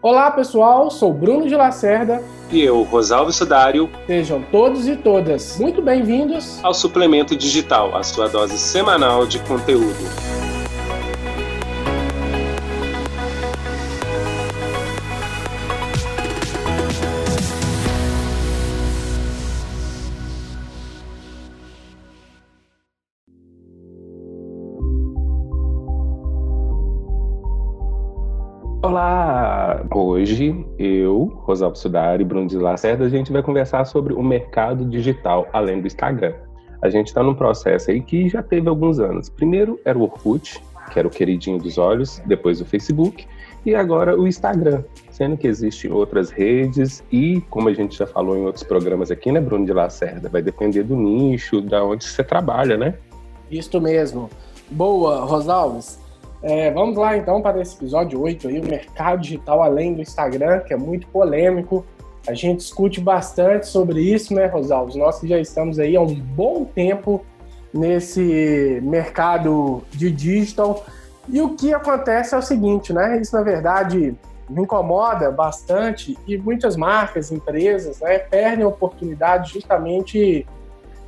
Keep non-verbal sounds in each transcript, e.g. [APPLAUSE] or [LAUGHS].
Olá pessoal, sou Bruno de Lacerda. E eu, Rosalvo Sudário. Sejam todos e todas muito bem-vindos ao Suplemento Digital, a sua dose semanal de conteúdo. Hoje eu, Rosalvo Sudari e Bruno de Lacerda, a gente vai conversar sobre o mercado digital além do Instagram. A gente está num processo aí que já teve alguns anos. Primeiro era o Orkut, que era o queridinho dos olhos, depois o Facebook e agora o Instagram, sendo que existem outras redes e, como a gente já falou em outros programas aqui, né, Bruno de Lacerda, vai depender do nicho, da onde você trabalha, né? Isso mesmo. Boa, Rosalves. É, vamos lá então para esse episódio 8 aí, o mercado digital além do Instagram, que é muito polêmico. A gente discute bastante sobre isso, né, Rosalves? Nós que já estamos aí há um bom tempo nesse mercado de digital. E o que acontece é o seguinte, né? Isso na verdade me incomoda bastante e muitas marcas, empresas, né, perdem oportunidade justamente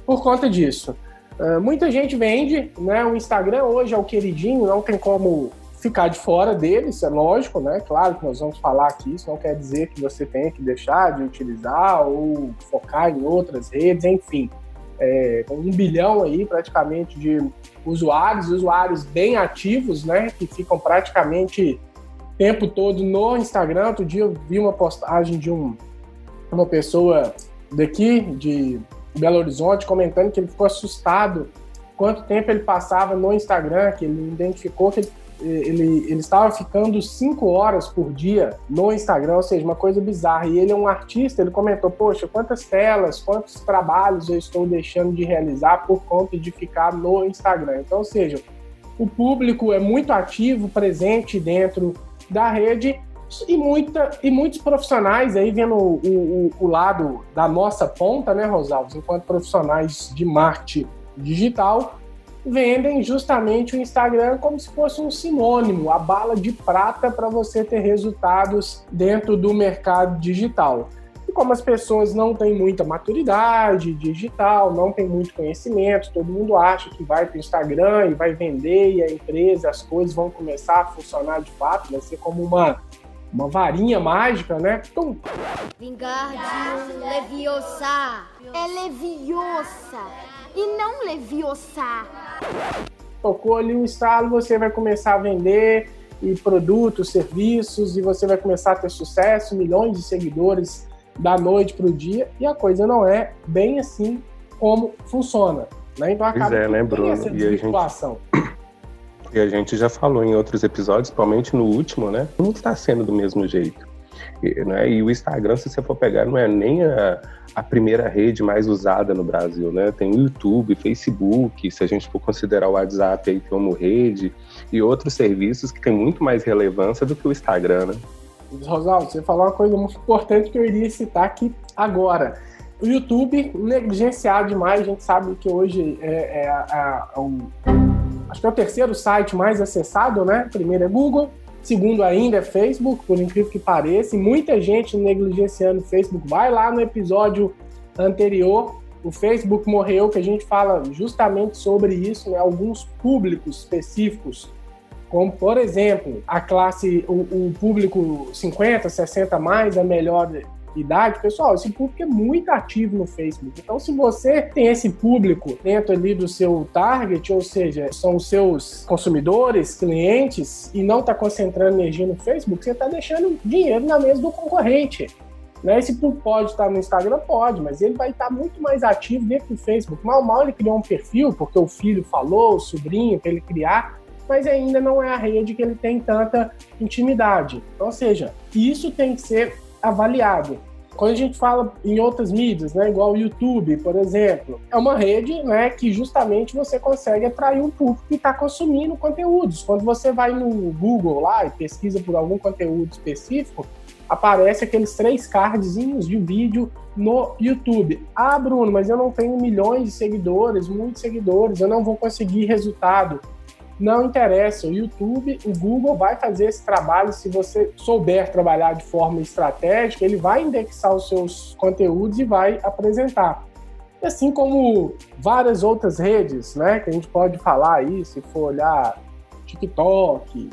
por conta disso. Uh, muita gente vende, né? O Instagram hoje é o queridinho, não tem como ficar de fora dele, isso é lógico, né? Claro que nós vamos falar aqui, isso não quer dizer que você tenha que deixar de utilizar ou focar em outras redes, enfim. É, um bilhão aí praticamente de usuários, usuários bem ativos, né? Que ficam praticamente o tempo todo no Instagram. Outro dia eu vi uma postagem de um, uma pessoa daqui, de Belo Horizonte, comentando que ele ficou assustado quanto tempo ele passava no Instagram, que ele identificou que ele, ele, ele estava ficando cinco horas por dia no Instagram, ou seja, uma coisa bizarra. E ele é um artista, ele comentou, poxa, quantas telas, quantos trabalhos eu estou deixando de realizar por conta de ficar no Instagram. Então, ou seja, o público é muito ativo, presente dentro da rede e, muita, e muitos profissionais aí vendo o, o, o lado da nossa ponta, né, Rosalves, enquanto profissionais de marketing digital, vendem justamente o Instagram como se fosse um sinônimo, a bala de prata para você ter resultados dentro do mercado digital. E como as pessoas não têm muita maturidade digital, não têm muito conhecimento, todo mundo acha que vai para o Instagram e vai vender e a empresa, as coisas vão começar a funcionar de fato, vai ser como uma uma varinha mágica, né? Tum. Vingardium Leviosa. É Leviosa e não Leviosa. Tocou ali um estalo, você vai começar a vender e produtos, serviços e você vai começar a ter sucesso, milhões de seguidores da noite para o dia e a coisa não é bem assim como funciona. Né? Então acaba pois é, né, Bruno? essa desvirtuação. E a gente e a gente já falou em outros episódios, principalmente no último, né? Não está sendo do mesmo jeito. E, né? e o Instagram, se você for pegar, não é nem a, a primeira rede mais usada no Brasil, né? Tem o YouTube, Facebook, se a gente for considerar o WhatsApp aí como rede, e outros serviços que têm muito mais relevância do que o Instagram, né? Rosaldo, você falou uma coisa muito importante que eu iria citar aqui agora. O YouTube negligenciado demais, a gente sabe que hoje é, é a, a, o acho que é o terceiro site mais acessado, né? Primeiro é Google, segundo ainda é Facebook, por incrível que pareça, e muita gente negligenciando o Facebook. Vai lá no episódio anterior, o Facebook morreu, que a gente fala justamente sobre isso, né? Alguns públicos específicos, como por exemplo, a classe, o, o público 50, 60 mais, a melhor idade, pessoal, esse público é muito ativo no Facebook. Então, se você tem esse público dentro ali do seu target, ou seja, são os seus consumidores, clientes, e não está concentrando energia no Facebook, você está deixando dinheiro na mesa do concorrente. Né? Esse público pode estar no Instagram? Pode, mas ele vai estar muito mais ativo dentro do Facebook. Mal, mal ele criou um perfil, porque o filho falou, o sobrinho, para ele criar, mas ainda não é a rede que ele tem tanta intimidade. Então, ou seja, isso tem que ser avaliado. Quando a gente fala em outras mídias, né, igual o YouTube, por exemplo, é uma rede né, que justamente você consegue atrair um público que está consumindo conteúdos. Quando você vai no Google lá e pesquisa por algum conteúdo específico, aparece aqueles três cardzinhos de vídeo no YouTube. Ah, Bruno, mas eu não tenho milhões de seguidores, muitos seguidores, eu não vou conseguir resultado. Não interessa. O YouTube, o Google vai fazer esse trabalho. Se você souber trabalhar de forma estratégica, ele vai indexar os seus conteúdos e vai apresentar. Assim como várias outras redes, né, que a gente pode falar aí, se for olhar TikTok,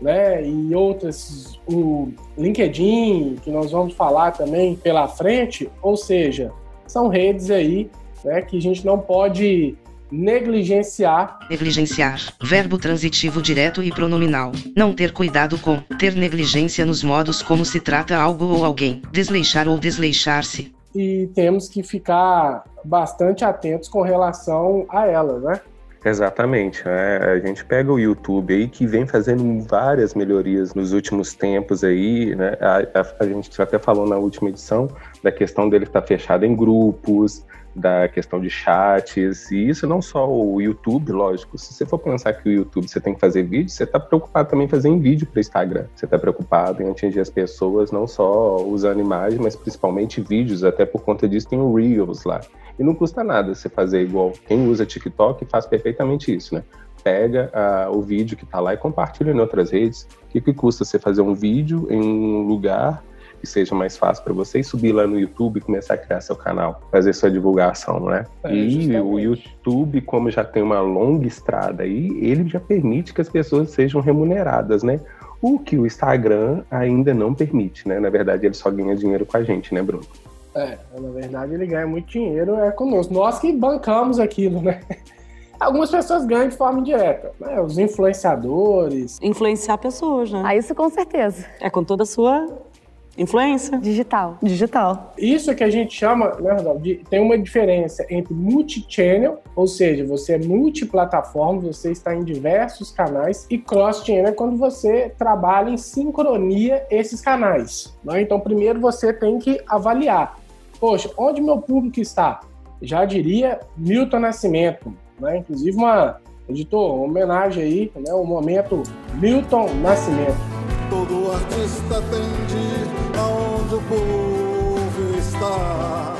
né, e outras, o LinkedIn, que nós vamos falar também pela frente, ou seja, são redes aí né, que a gente não pode negligenciar. Negligenciar. Verbo transitivo direto e pronominal. Não ter cuidado com. Ter negligência nos modos como se trata algo ou alguém. Desleixar ou desleixar-se. E temos que ficar bastante atentos com relação a ela, né? Exatamente. É, a gente pega o YouTube aí que vem fazendo várias melhorias nos últimos tempos aí, né? A, a, a gente até falou na última edição da questão dele estar fechado em grupos, da questão de chats, e isso não só o YouTube, lógico. Se você for pensar que o YouTube você tem que fazer vídeo, você está preocupado também em fazer em vídeo para Instagram. Você está preocupado em atingir as pessoas não só usando imagem, mas principalmente vídeos, até por conta disso tem o Reels lá. E não custa nada você fazer igual quem usa TikTok faz perfeitamente isso, né? Pega uh, o vídeo que está lá e compartilha em outras redes. O que, que custa você fazer um vídeo em um lugar que seja mais fácil para você e subir lá no YouTube e começar a criar seu canal, fazer sua divulgação, né? É, e justamente. o YouTube, como já tem uma longa estrada aí, ele já permite que as pessoas sejam remuneradas, né? O que o Instagram ainda não permite, né? Na verdade, ele só ganha dinheiro com a gente, né, Bruno? É, na verdade ele ganha muito dinheiro é conosco. Nós que bancamos aquilo, né? [LAUGHS] Algumas pessoas ganham de forma indireta, né? Os influenciadores. Influenciar pessoas, né? Ah, isso com certeza. É com toda a sua Influência. Digital. Digital. Isso é que a gente chama, né, Rodolfo, de, tem uma diferença entre multi-channel, ou seja, você é multiplataforma, você está em diversos canais, e cross-channel é quando você trabalha em sincronia esses canais. Né? Então, primeiro você tem que avaliar. Poxa, onde meu público está? Já diria Milton Nascimento, né? Inclusive uma editor, uma homenagem aí, né? O momento Milton Nascimento. Todo artista tem de o povo está.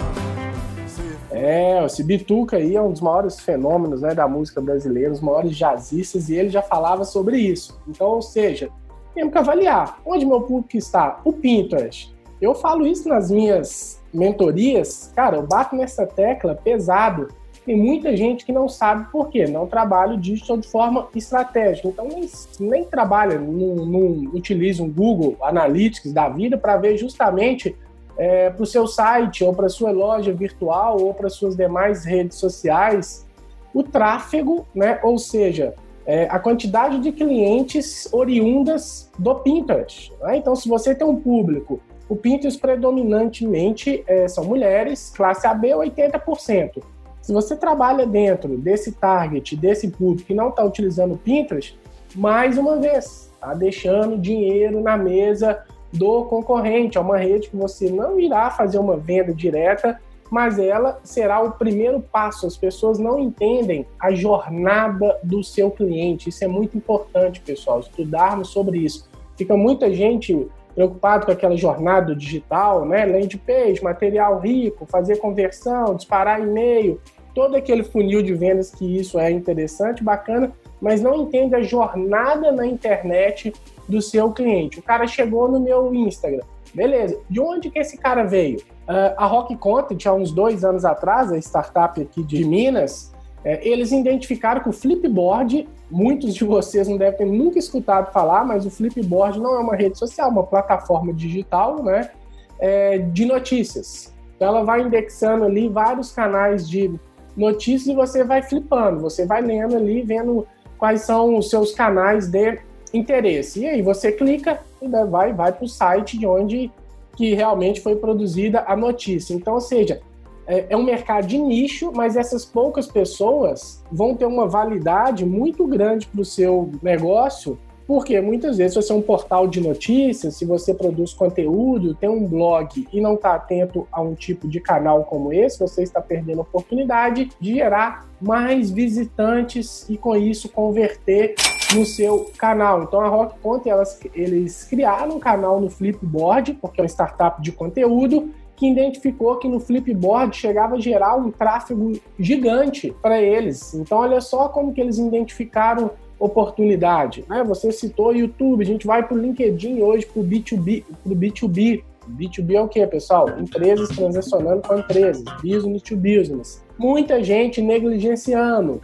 É, esse Bituca aí é um dos maiores fenômenos né, da música brasileira, os maiores jazzistas, e ele já falava sobre isso. Então, ou seja, temos que avaliar onde meu público está. O Pinterest. Eu falo isso nas minhas mentorias, cara, eu bato nessa tecla pesado tem muita gente que não sabe por quê, não trabalha o digital de forma estratégica. Então, nem, nem trabalha, não, utiliza um Google Analytics da vida para ver justamente é, para o seu site, ou para sua loja virtual, ou para suas demais redes sociais, o tráfego, né? ou seja, é, a quantidade de clientes oriundas do Pinterest. Né? Então, se você tem um público, o Pinterest predominantemente é, são mulheres, classe AB 80%. Se você trabalha dentro desse target, desse público que não está utilizando Pinterest, mais uma vez, está deixando dinheiro na mesa do concorrente. É uma rede que você não irá fazer uma venda direta, mas ela será o primeiro passo. As pessoas não entendem a jornada do seu cliente. Isso é muito importante, pessoal, estudarmos sobre isso. Fica muita gente preocupado com aquela jornada digital, né? Landing page, material rico, fazer conversão, disparar e-mail, todo aquele funil de vendas que isso é interessante, bacana, mas não entende a jornada na internet do seu cliente. O cara chegou no meu Instagram, beleza? De onde que esse cara veio? Uh, a Rock Content, há uns dois anos atrás, a startup aqui de Minas, é, eles identificaram que o Flipboard, muitos de vocês não devem ter nunca escutado falar, mas o Flipboard não é uma rede social, uma plataforma digital, né, é, de notícias. Então ela vai indexando ali vários canais de notícias e você vai flipando, você vai lendo ali, vendo quais são os seus canais de interesse. E aí você clica e vai, vai para o site de onde que realmente foi produzida a notícia. Então, ou seja, é, é um mercado de nicho, mas essas poucas pessoas vão ter uma validade muito grande para o seu negócio, porque muitas vezes você é um portal de notícias, se você produz conteúdo, tem um blog e não está atento a um tipo de canal como esse, você está perdendo a oportunidade de gerar mais visitantes e com isso converter no seu canal. Então a Rock Content, elas, eles criaram um canal no Flipboard, porque é uma startup de conteúdo, que identificou que no Flipboard chegava a gerar um tráfego gigante para eles. Então olha só como que eles identificaram oportunidade. Né? Você citou o YouTube, a gente vai para o LinkedIn hoje, para o B2B, pro B2B. B2B é o que, pessoal? Empresas transacionando com empresas, business to business. Muita gente negligenciando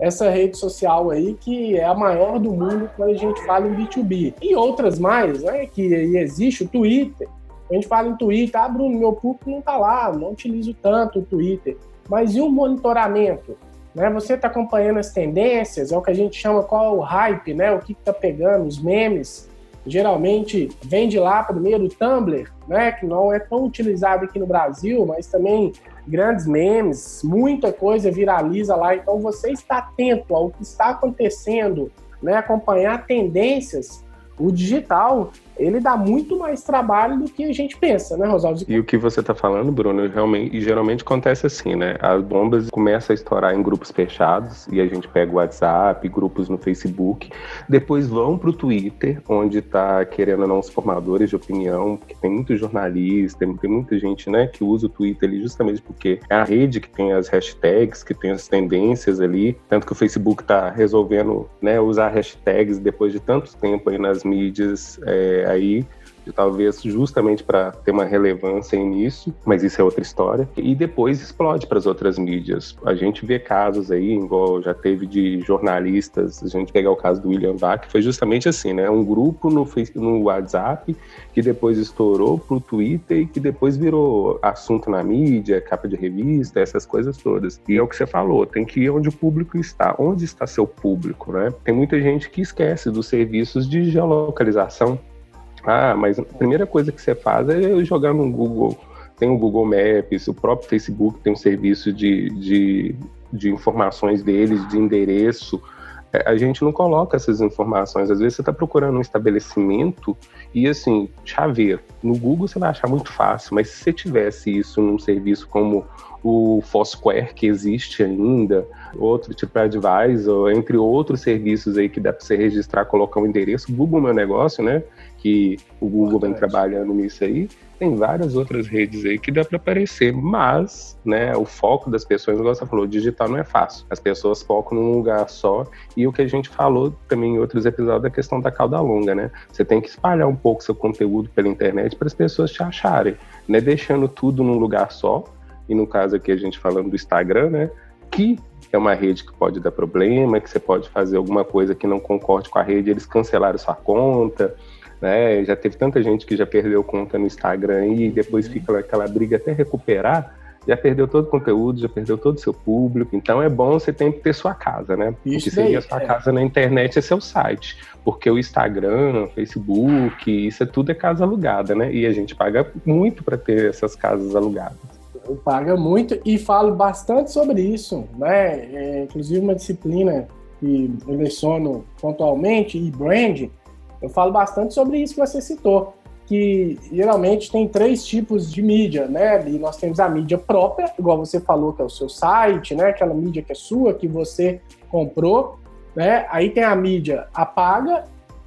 essa rede social aí, que é a maior do mundo quando a gente fala em B2B. E outras mais, né? Que existe o Twitter. A gente fala em Twitter, ah, Bruno, meu público não tá lá, não utilizo tanto o Twitter. Mas e o monitoramento? Né? Você está acompanhando as tendências, é o que a gente chama qual é o hype, né? O que está pegando, os memes. Geralmente vem de lá primeiro o Tumblr, né? Que não é tão utilizado aqui no Brasil, mas também grandes memes, muita coisa viraliza lá. Então você está atento ao que está acontecendo, né? Acompanhar tendências. O digital ele dá muito mais trabalho do que a gente pensa, né, Rosaldo? E o que você está falando, Bruno, realmente, geralmente acontece assim, né? As bombas começam a estourar em grupos fechados e a gente pega o WhatsApp, grupos no Facebook, depois vão para o Twitter, onde está querendo ou não os formadores de opinião, que tem muito jornalista, tem muita gente, né, que usa o Twitter ali justamente porque é a rede que tem as hashtags, que tem as tendências ali, tanto que o Facebook está resolvendo, né, usar hashtags depois de tanto tempo aí nas mídias é, aí talvez justamente para ter uma relevância nisso, mas isso é outra história. E depois explode para as outras mídias. A gente vê casos aí, igual já teve de jornalistas, a gente pegar o caso do William Bach, foi justamente assim, né? Um grupo no, no WhatsApp que depois estourou para o Twitter e que depois virou assunto na mídia, capa de revista, essas coisas todas. E é o que você falou, tem que ir onde o público está. Onde está seu público, né? Tem muita gente que esquece dos serviços de geolocalização ah, mas a primeira coisa que você faz é jogar no Google. Tem o Google Maps, o próprio Facebook tem um serviço de, de, de informações deles, de endereço. É, a gente não coloca essas informações. Às vezes você está procurando um estabelecimento e, assim, chaveiro. No Google você vai achar muito fácil, mas se você tivesse isso num serviço como o Foursquare, que existe ainda, outro tipo advisor, entre outros serviços aí que dá para você registrar, colocar um endereço, Google Meu Negócio, né? Que o Google vem trabalhando nisso aí. Tem várias outras redes aí que dá para aparecer, mas, né, o foco das pessoas, igual você falou, digital não é fácil. As pessoas focam num lugar só e o que a gente falou também em outros episódios da questão da cauda longa, né? Você tem que espalhar um pouco seu conteúdo pela internet para as pessoas te acharem, né? Deixando tudo num lugar só. E no caso aqui a gente falando do Instagram, né? Que é uma rede que pode dar problema, que você pode fazer alguma coisa que não concorde com a rede, eles cancelaram sua conta, né? Já teve tanta gente que já perdeu conta no Instagram e depois fica aquela briga até recuperar, já perdeu todo o conteúdo, já perdeu todo o seu público. Então é bom você ter que ter sua casa, né? Isso Porque seria a sua é. casa na internet é seu site. Porque o Instagram, o Facebook, isso é tudo é casa alugada, né? E a gente paga muito para ter essas casas alugadas paga muito e falo bastante sobre isso, né? É, inclusive uma disciplina que eu leciono pontualmente, e brand, eu falo bastante sobre isso que você citou, que geralmente tem três tipos de mídia, né? E nós temos a mídia própria, igual você falou, que é o seu site, né? Aquela mídia que é sua, que você comprou, né? Aí tem a mídia apaga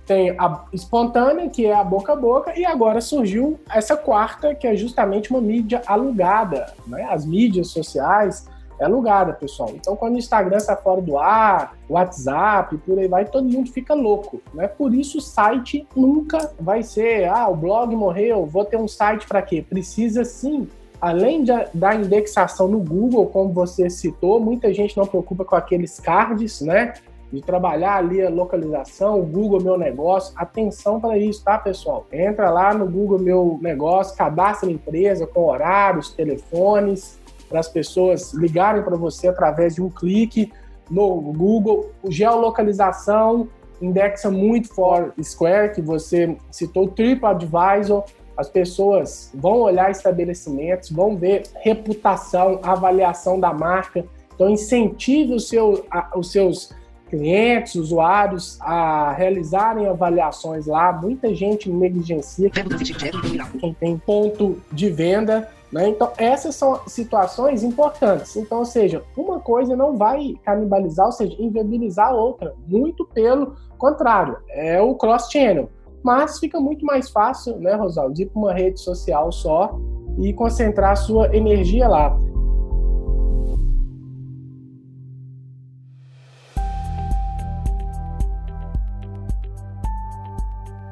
tem a espontânea, que é a boca a boca, e agora surgiu essa quarta, que é justamente uma mídia alugada. Né? As mídias sociais é alugada, pessoal. Então, quando o Instagram está fora do ar, WhatsApp, por aí vai, todo mundo fica louco. Né? Por isso, o site nunca vai ser, ah, o blog morreu, vou ter um site para quê? Precisa sim além de, da indexação no Google, como você citou, muita gente não preocupa com aqueles cards, né? de trabalhar ali a localização, o Google Meu Negócio. Atenção para isso, tá, pessoal? Entra lá no Google Meu Negócio, cadastra a empresa com horários, telefones, para as pessoas ligarem para você através de um clique no Google. O geolocalização indexa muito for Square, que você citou, TripAdvisor. As pessoas vão olhar estabelecimentos, vão ver reputação, avaliação da marca. Então, incentive o seu, a, os seus clientes, usuários a realizarem avaliações lá. Muita gente negligencia quem tem ponto de venda. Né? Então, essas são situações importantes. Então, ou seja, uma coisa não vai canibalizar, ou seja, inviabilizar a outra. Muito pelo contrário, é o cross-channel. Mas fica muito mais fácil, né, Rosaldo, ir para uma rede social só e concentrar sua energia lá.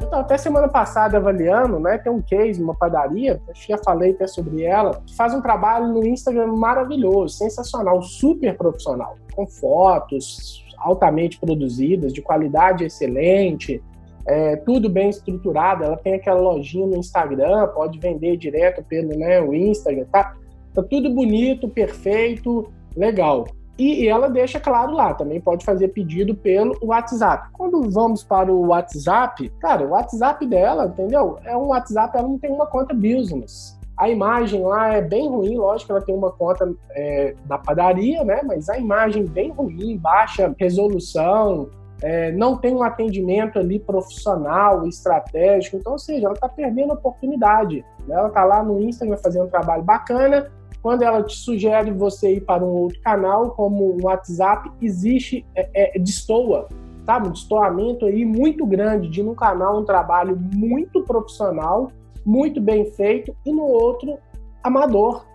Então, até semana passada avaliando, né? Tem um case, uma padaria, já falei até sobre ela, que faz um trabalho no Instagram maravilhoso, sensacional, super profissional, com fotos altamente produzidas, de qualidade excelente, é, tudo bem estruturado. Ela tem aquela lojinha no Instagram, pode vender direto pelo né, o Instagram, tá? Tá tudo bonito, perfeito, legal. E ela deixa claro lá, também pode fazer pedido pelo WhatsApp. Quando vamos para o WhatsApp, cara, o WhatsApp dela, entendeu? É um WhatsApp, ela não tem uma conta business. A imagem lá é bem ruim, lógico que ela tem uma conta é, da padaria, né? Mas a imagem bem ruim, baixa resolução, é, não tem um atendimento ali profissional, estratégico. Então, ou seja, ela está perdendo a oportunidade. Né? Ela está lá no Instagram fazendo um trabalho bacana, quando ela te sugere você ir para um outro canal, como o WhatsApp, existe, é, é, destoa, tá? Um destoamento aí muito grande de um canal um trabalho muito profissional, muito bem feito, e no outro, amador.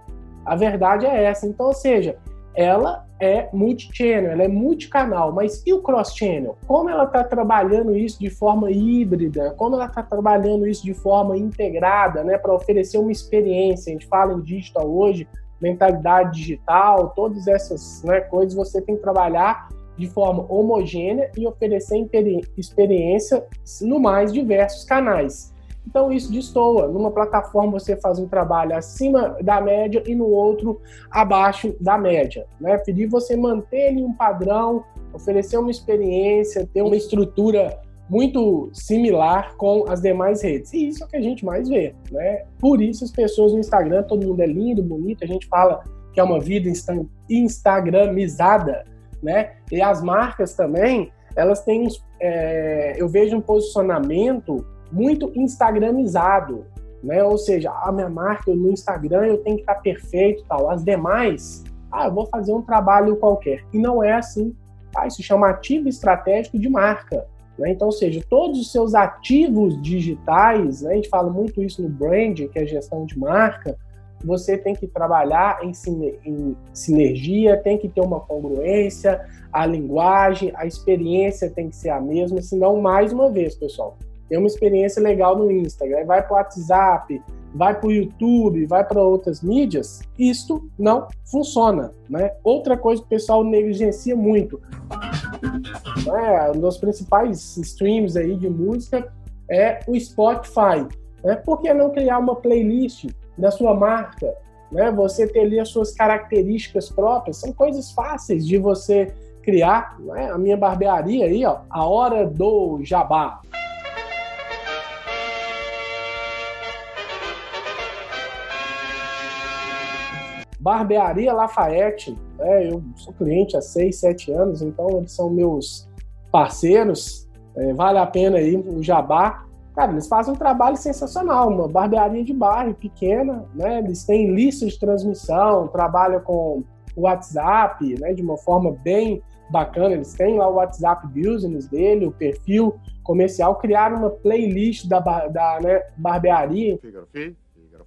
A verdade é essa. Então, ou seja, ela é multi-channel, ela é multicanal, mas e o cross-channel? Como ela está trabalhando isso de forma híbrida? Como ela está trabalhando isso de forma integrada, né, para oferecer uma experiência? A gente fala em digital hoje, mentalidade digital, todas essas né, coisas você tem que trabalhar de forma homogênea e oferecer experiência no mais diversos canais. Então isso destoa. Numa plataforma você faz um trabalho acima da média e no outro abaixo da média. Né? Pedir você manter ali um padrão, oferecer uma experiência, ter uma estrutura muito similar com as demais redes. E isso é o que a gente mais vê, né? Por isso as pessoas no Instagram, todo mundo é lindo, bonito, a gente fala que é uma vida instagramizada, né? E as marcas também, elas têm, é, eu vejo um posicionamento muito instagramizado, né? Ou seja, a minha marca no Instagram eu tenho que estar perfeito, tal. As demais, ah, eu vou fazer um trabalho qualquer. E não é assim. Ah, isso chama ativo estratégico de marca. Né? Então, ou seja, todos os seus ativos digitais, né? a gente fala muito isso no branding, que é gestão de marca, você tem que trabalhar em, em sinergia, tem que ter uma congruência, a linguagem, a experiência tem que ser a mesma, senão, mais uma vez, pessoal, tem uma experiência legal no Instagram, vai para o WhatsApp, vai para o YouTube, vai para outras mídias, isto não funciona. Né? Outra coisa que o pessoal negligencia muito, né? um dos principais streams aí de música é o Spotify. Né? Por que não criar uma playlist da sua marca? Né? Você ter ali as suas características próprias, são coisas fáceis de você criar. Né? A minha barbearia aí, ó, a hora do jabá. Barbearia Lafayette, né, eu sou cliente há seis, sete anos, então eles são meus parceiros, é, vale a pena aí o jabá. Cara, eles fazem um trabalho sensacional, uma barbearia de bairro pequena, né? Eles têm lista de transmissão, trabalham com o WhatsApp, né? De uma forma bem bacana. Eles têm lá o WhatsApp Business dele, o perfil comercial, criaram uma playlist da, da né, barbearia. Fígaro, fígaro,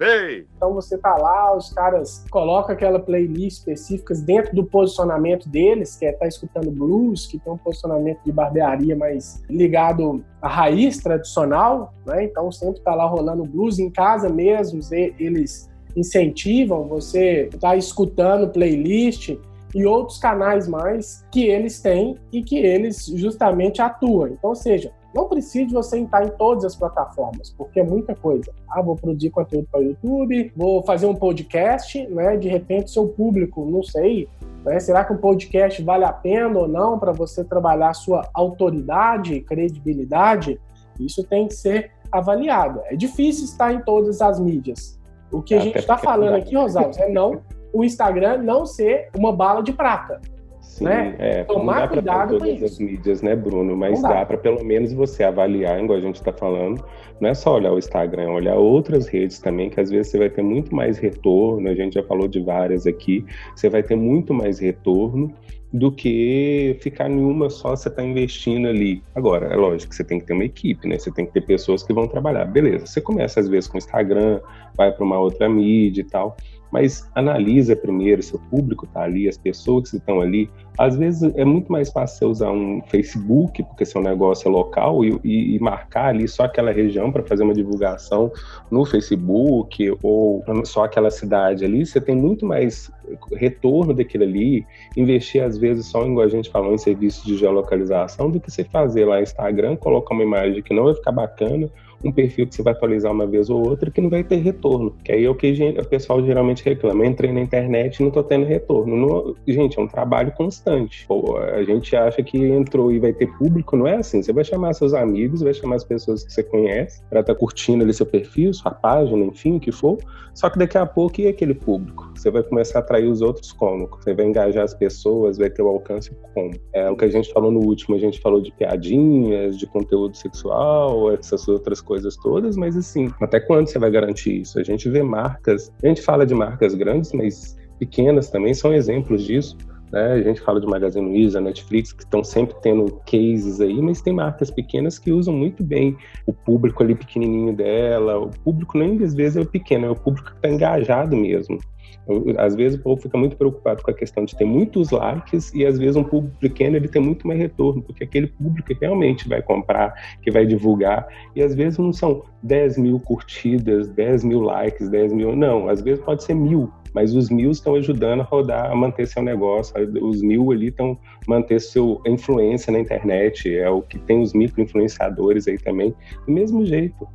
Ei! Então você tá lá, os caras colocam aquela playlist específica dentro do posicionamento deles, que é tá escutando blues, que tem um posicionamento de barbearia mais ligado à raiz tradicional, né? Então sempre tá lá rolando blues em casa mesmo, eles incentivam você tá escutando playlist e outros canais mais que eles têm e que eles justamente atuam. Então, ou seja, não precisa você entrar em todas as plataformas, porque é muita coisa. Ah, vou produzir conteúdo para o YouTube, vou fazer um podcast, né? De repente, seu público, não sei, né? Será que um podcast vale a pena ou não para você trabalhar sua autoridade, credibilidade? Isso tem que ser avaliado. É difícil estar em todas as mídias. O que a gente está falando aqui, Rosalvo, é não o Instagram não ser uma bala de prata. Sim, né? é, Tomar não dá cuidado todas com as mídias, né, Bruno? Mas dá, dá para pelo menos você avaliar, igual a gente está falando. Não é só olhar o Instagram, olhar outras redes também, que às vezes você vai ter muito mais retorno. A gente já falou de várias aqui. Você vai ter muito mais retorno do que ficar em uma só você está investindo ali. Agora, é lógico que você tem que ter uma equipe, né? Você tem que ter pessoas que vão trabalhar. Beleza, você começa às vezes com o Instagram, vai para uma outra mídia e tal, mas analisa primeiro se o público está ali, as pessoas que estão ali. Às vezes é muito mais fácil você usar um Facebook, porque seu negócio é local, e, e, e marcar ali só aquela região para fazer uma divulgação no Facebook, ou só aquela cidade ali. Você tem muito mais retorno daquilo ali, investir às vezes só, igual a gente falou, em serviços de geolocalização, do que você fazer lá no Instagram, colocar uma imagem que não vai ficar bacana, um perfil que você vai atualizar uma vez ou outra que não vai ter retorno. Que aí é o que o pessoal geralmente reclama. entrei na internet e não estou tendo retorno. Gente, é um trabalho constante. Pô, a gente acha que entrou e vai ter público, não é assim. Você vai chamar seus amigos, vai chamar as pessoas que você conhece para estar tá curtindo ali seu perfil, sua página, enfim, o que for. Só que daqui a pouco e aquele público? Você vai começar a atrair os outros como? Você vai engajar as pessoas, vai ter o alcance como? É o que a gente falou no último, a gente falou de piadinhas, de conteúdo sexual, essas outras coisas coisas todas, mas assim, até quando você vai garantir isso? A gente vê marcas, a gente fala de marcas grandes, mas pequenas também são exemplos disso. Né? A gente fala de Magazine Luiza, Netflix, que estão sempre tendo cases aí, mas tem marcas pequenas que usam muito bem o público ali pequenininho dela. O público nem às vezes é pequeno, é o público que está engajado mesmo. Às vezes o povo fica muito preocupado com a questão de ter muitos likes e às vezes um público pequeno ele tem muito mais retorno, porque aquele público que realmente vai comprar, que vai divulgar, e às vezes não são 10 mil curtidas, 10 mil likes, 10 mil, não, às vezes pode ser mil, mas os mil estão ajudando a rodar, a manter seu negócio, os mil ali estão manter sua influência na internet, é o que tem os micro-influenciadores aí também, do mesmo jeito.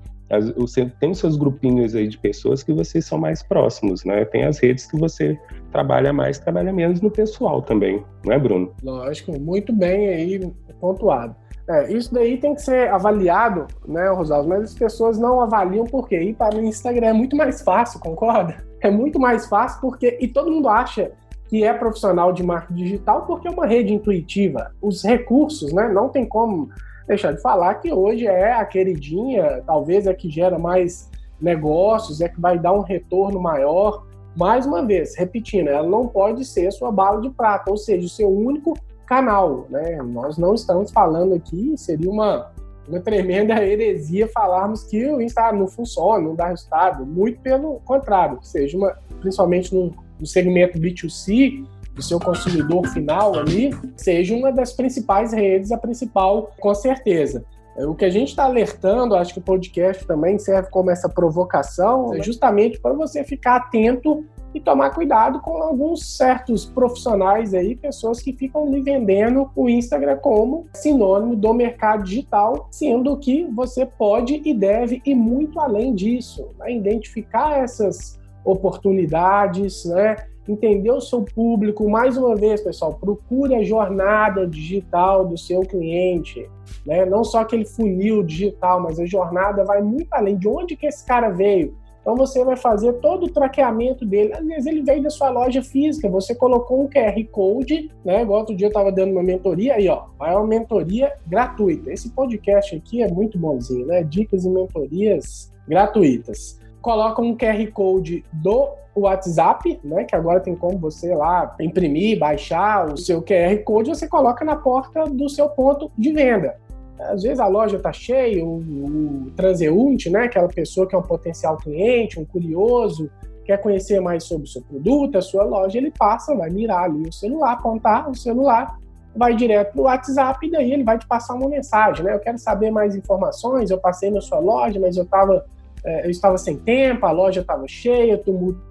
Você tem os seus grupinhos aí de pessoas que vocês são mais próximos, né? Tem as redes que você trabalha mais, trabalha menos no pessoal também, não é, Bruno? Lógico, muito bem aí pontuado. É, isso daí tem que ser avaliado, né, Rosaldo? Mas as pessoas não avaliam porque ir para o Instagram é muito mais fácil, concorda? [LAUGHS] É muito mais fácil porque. E todo mundo acha que é profissional de marketing digital porque é uma rede intuitiva. Os recursos, né? Não tem como deixar de falar que hoje é a queridinha, talvez é que gera mais negócios, é que vai dar um retorno maior. Mais uma vez, repetindo, ela não pode ser sua bala de prata, ou seja, o seu único canal. Né? Nós não estamos falando aqui, seria uma, uma tremenda heresia falarmos que o Instagram não funciona, não dá resultado. Muito pelo contrário, seja uma, principalmente no, no segmento B2C, do seu consumidor final ali, seja uma das principais redes, a principal, com certeza. O que a gente está alertando, acho que o podcast também serve como essa provocação, é justamente para você ficar atento e tomar cuidado com alguns certos profissionais aí, pessoas que ficam lhe vendendo o Instagram como sinônimo do mercado digital, sendo que você pode e deve ir muito além disso, né? identificar essas oportunidades, né? entender o seu público. Mais uma vez, pessoal, procure a jornada digital do seu cliente, né? Não só aquele funil digital, mas a jornada vai muito além de onde que esse cara veio. Então você vai fazer todo o traqueamento dele. Às vezes ele veio da sua loja física, você colocou um QR Code, né? Igual outro dia eu estava dando uma mentoria, aí ó, é uma mentoria gratuita. Esse podcast aqui é muito bonzinho, né? Dicas e mentorias gratuitas coloca um QR Code do WhatsApp, né? Que agora tem como você lá imprimir, baixar o seu QR Code, você coloca na porta do seu ponto de venda. Às vezes a loja está cheia, o, o transeunte, né? Aquela pessoa que é um potencial cliente, um curioso, quer conhecer mais sobre o seu produto, a sua loja, ele passa, vai mirar ali o celular, apontar o celular, vai direto para o WhatsApp e daí ele vai te passar uma mensagem, né? Eu quero saber mais informações, eu passei na sua loja, mas eu estava é, eu estava sem tempo, a loja estava cheia,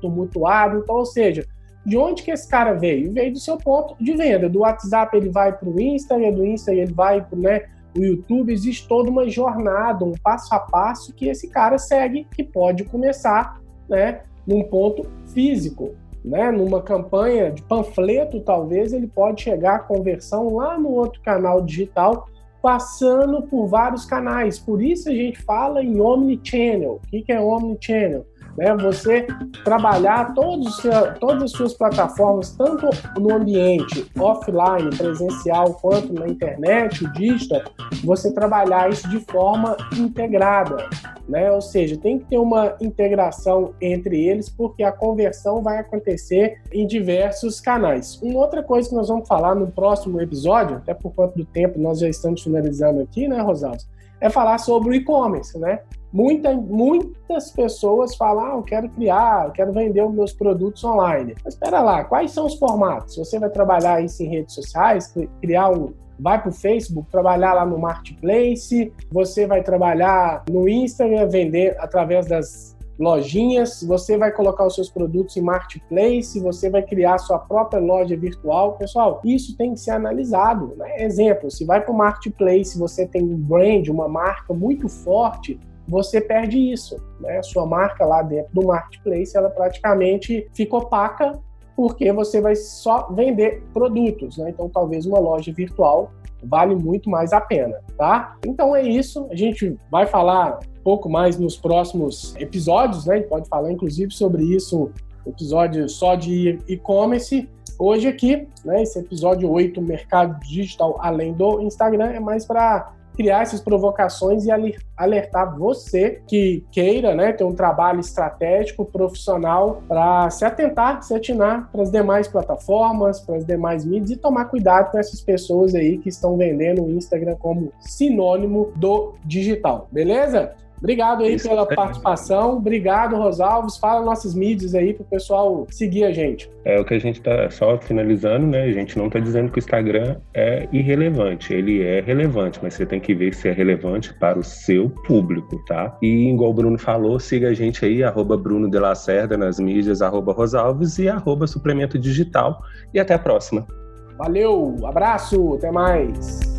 tumultuado. Então, ou seja, de onde que esse cara veio? Veio do seu ponto de venda. Do WhatsApp ele vai para o Instagram, do Instagram ele vai para né, o YouTube. Existe toda uma jornada, um passo a passo que esse cara segue, que pode começar né, num ponto físico. Né, numa campanha de panfleto, talvez ele pode chegar à conversão lá no outro canal digital passando por vários canais. Por isso a gente fala em omnichannel. O que é omnichannel? Né? Você trabalhar todos, todas as suas plataformas, tanto no ambiente offline, presencial, quanto na internet, digital, você trabalhar isso de forma integrada. né? Ou seja, tem que ter uma integração entre eles, porque a conversão vai acontecer em diversos canais. Uma outra coisa que nós vamos falar no próximo episódio, até por conta do tempo nós já estamos finalizando aqui, né, Rosalves? É falar sobre o e-commerce, né? Muita, muitas pessoas falam, ah, eu quero criar, eu quero vender os meus produtos online. Mas espera lá, quais são os formatos? Você vai trabalhar isso em redes sociais, criar um, vai para o Facebook, trabalhar lá no Marketplace, você vai trabalhar no Instagram, vender através das lojinhas, você vai colocar os seus produtos em Marketplace, você vai criar sua própria loja virtual. Pessoal, isso tem que ser analisado. Né? Exemplo, se vai para o Marketplace, você tem um brand, uma marca muito forte, você perde isso. Né? Sua marca lá dentro do Marketplace, ela praticamente fica opaca porque você vai só vender produtos, né? Então, talvez uma loja virtual vale muito mais a pena, tá? Então é isso. A gente vai falar um pouco mais nos próximos episódios, né? A gente pode falar inclusive sobre isso, episódio só de e-commerce. Hoje aqui, né, esse episódio 8, mercado digital além do Instagram, é mais para criar essas provocações e alertar você que queira né, ter um trabalho estratégico, profissional, para se atentar, se atinar para as demais plataformas, para as demais mídias e tomar cuidado com essas pessoas aí que estão vendendo o Instagram como sinônimo do digital, beleza? Obrigado aí Isso pela é. participação. Obrigado, Rosalves. Fala nossas mídias aí para o pessoal seguir a gente. É o que a gente está só finalizando, né? A gente não está dizendo que o Instagram é irrelevante. Ele é relevante, mas você tem que ver se é relevante para o seu público, tá? E igual o Bruno falou, siga a gente aí, arroba Bruno de Lacerda nas mídias, arroba Rosalves e arroba Suplemento Digital. E até a próxima. Valeu, abraço, até mais.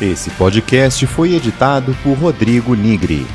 Esse podcast foi editado por Rodrigo Nigri.